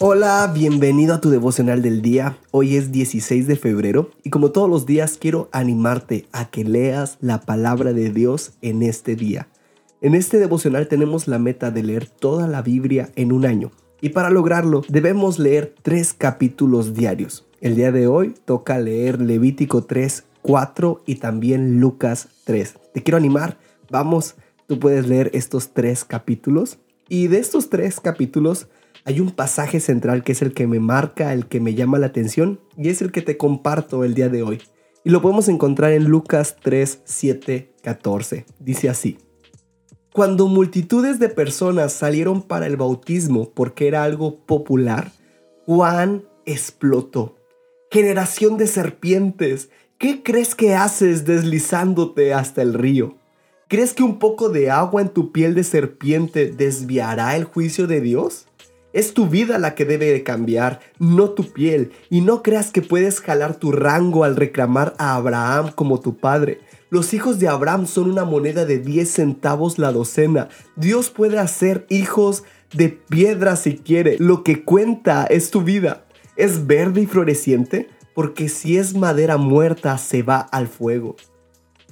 Hola, bienvenido a tu devocional del día. Hoy es 16 de febrero y como todos los días quiero animarte a que leas la palabra de Dios en este día. En este devocional tenemos la meta de leer toda la Biblia en un año y para lograrlo debemos leer tres capítulos diarios. El día de hoy toca leer Levítico 3, 4 y también Lucas 3. Te quiero animar, vamos, tú puedes leer estos tres capítulos y de estos tres capítulos hay un pasaje central que es el que me marca, el que me llama la atención y es el que te comparto el día de hoy. Y lo podemos encontrar en Lucas 3, 7, 14. Dice así. Cuando multitudes de personas salieron para el bautismo porque era algo popular, Juan explotó. Generación de serpientes, ¿qué crees que haces deslizándote hasta el río? ¿Crees que un poco de agua en tu piel de serpiente desviará el juicio de Dios? Es tu vida la que debe de cambiar, no tu piel. Y no creas que puedes jalar tu rango al reclamar a Abraham como tu padre. Los hijos de Abraham son una moneda de 10 centavos la docena. Dios puede hacer hijos de piedra si quiere. Lo que cuenta es tu vida. ¿Es verde y floreciente? Porque si es madera muerta se va al fuego.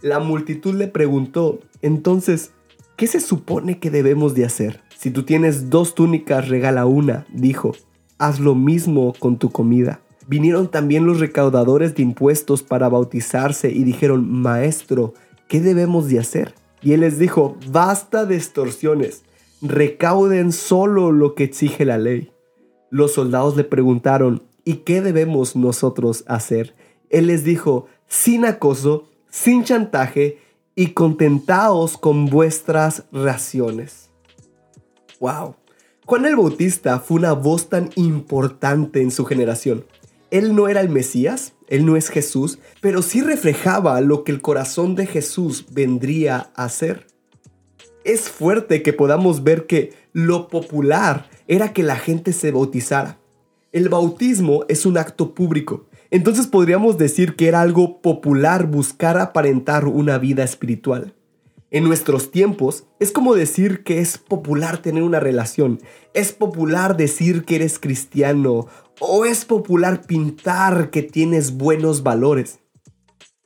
La multitud le preguntó, entonces, ¿qué se supone que debemos de hacer? Si tú tienes dos túnicas, regala una, dijo. Haz lo mismo con tu comida. Vinieron también los recaudadores de impuestos para bautizarse y dijeron, Maestro, ¿qué debemos de hacer? Y él les dijo, basta de extorsiones, recauden solo lo que exige la ley. Los soldados le preguntaron, ¿y qué debemos nosotros hacer? Él les dijo, sin acoso, sin chantaje y contentaos con vuestras raciones. ¡Wow! Juan el Bautista fue una voz tan importante en su generación. Él no era el Mesías, él no es Jesús, pero sí reflejaba lo que el corazón de Jesús vendría a ser. Es fuerte que podamos ver que lo popular era que la gente se bautizara. El bautismo es un acto público, entonces podríamos decir que era algo popular buscar aparentar una vida espiritual. En nuestros tiempos es como decir que es popular tener una relación, es popular decir que eres cristiano o es popular pintar que tienes buenos valores.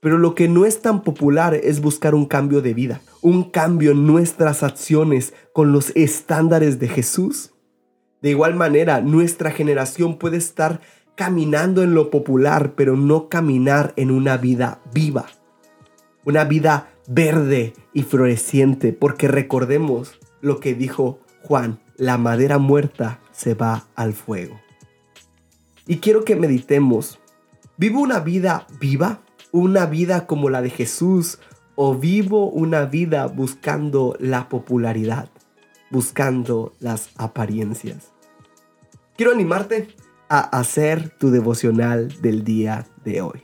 Pero lo que no es tan popular es buscar un cambio de vida, un cambio en nuestras acciones con los estándares de Jesús. De igual manera, nuestra generación puede estar caminando en lo popular, pero no caminar en una vida viva, una vida verde y floreciente, porque recordemos lo que dijo Juan, la madera muerta se va al fuego. Y quiero que meditemos, ¿vivo una vida viva? ¿Una vida como la de Jesús? ¿O vivo una vida buscando la popularidad? Buscando las apariencias. Quiero animarte a hacer tu devocional del día de hoy.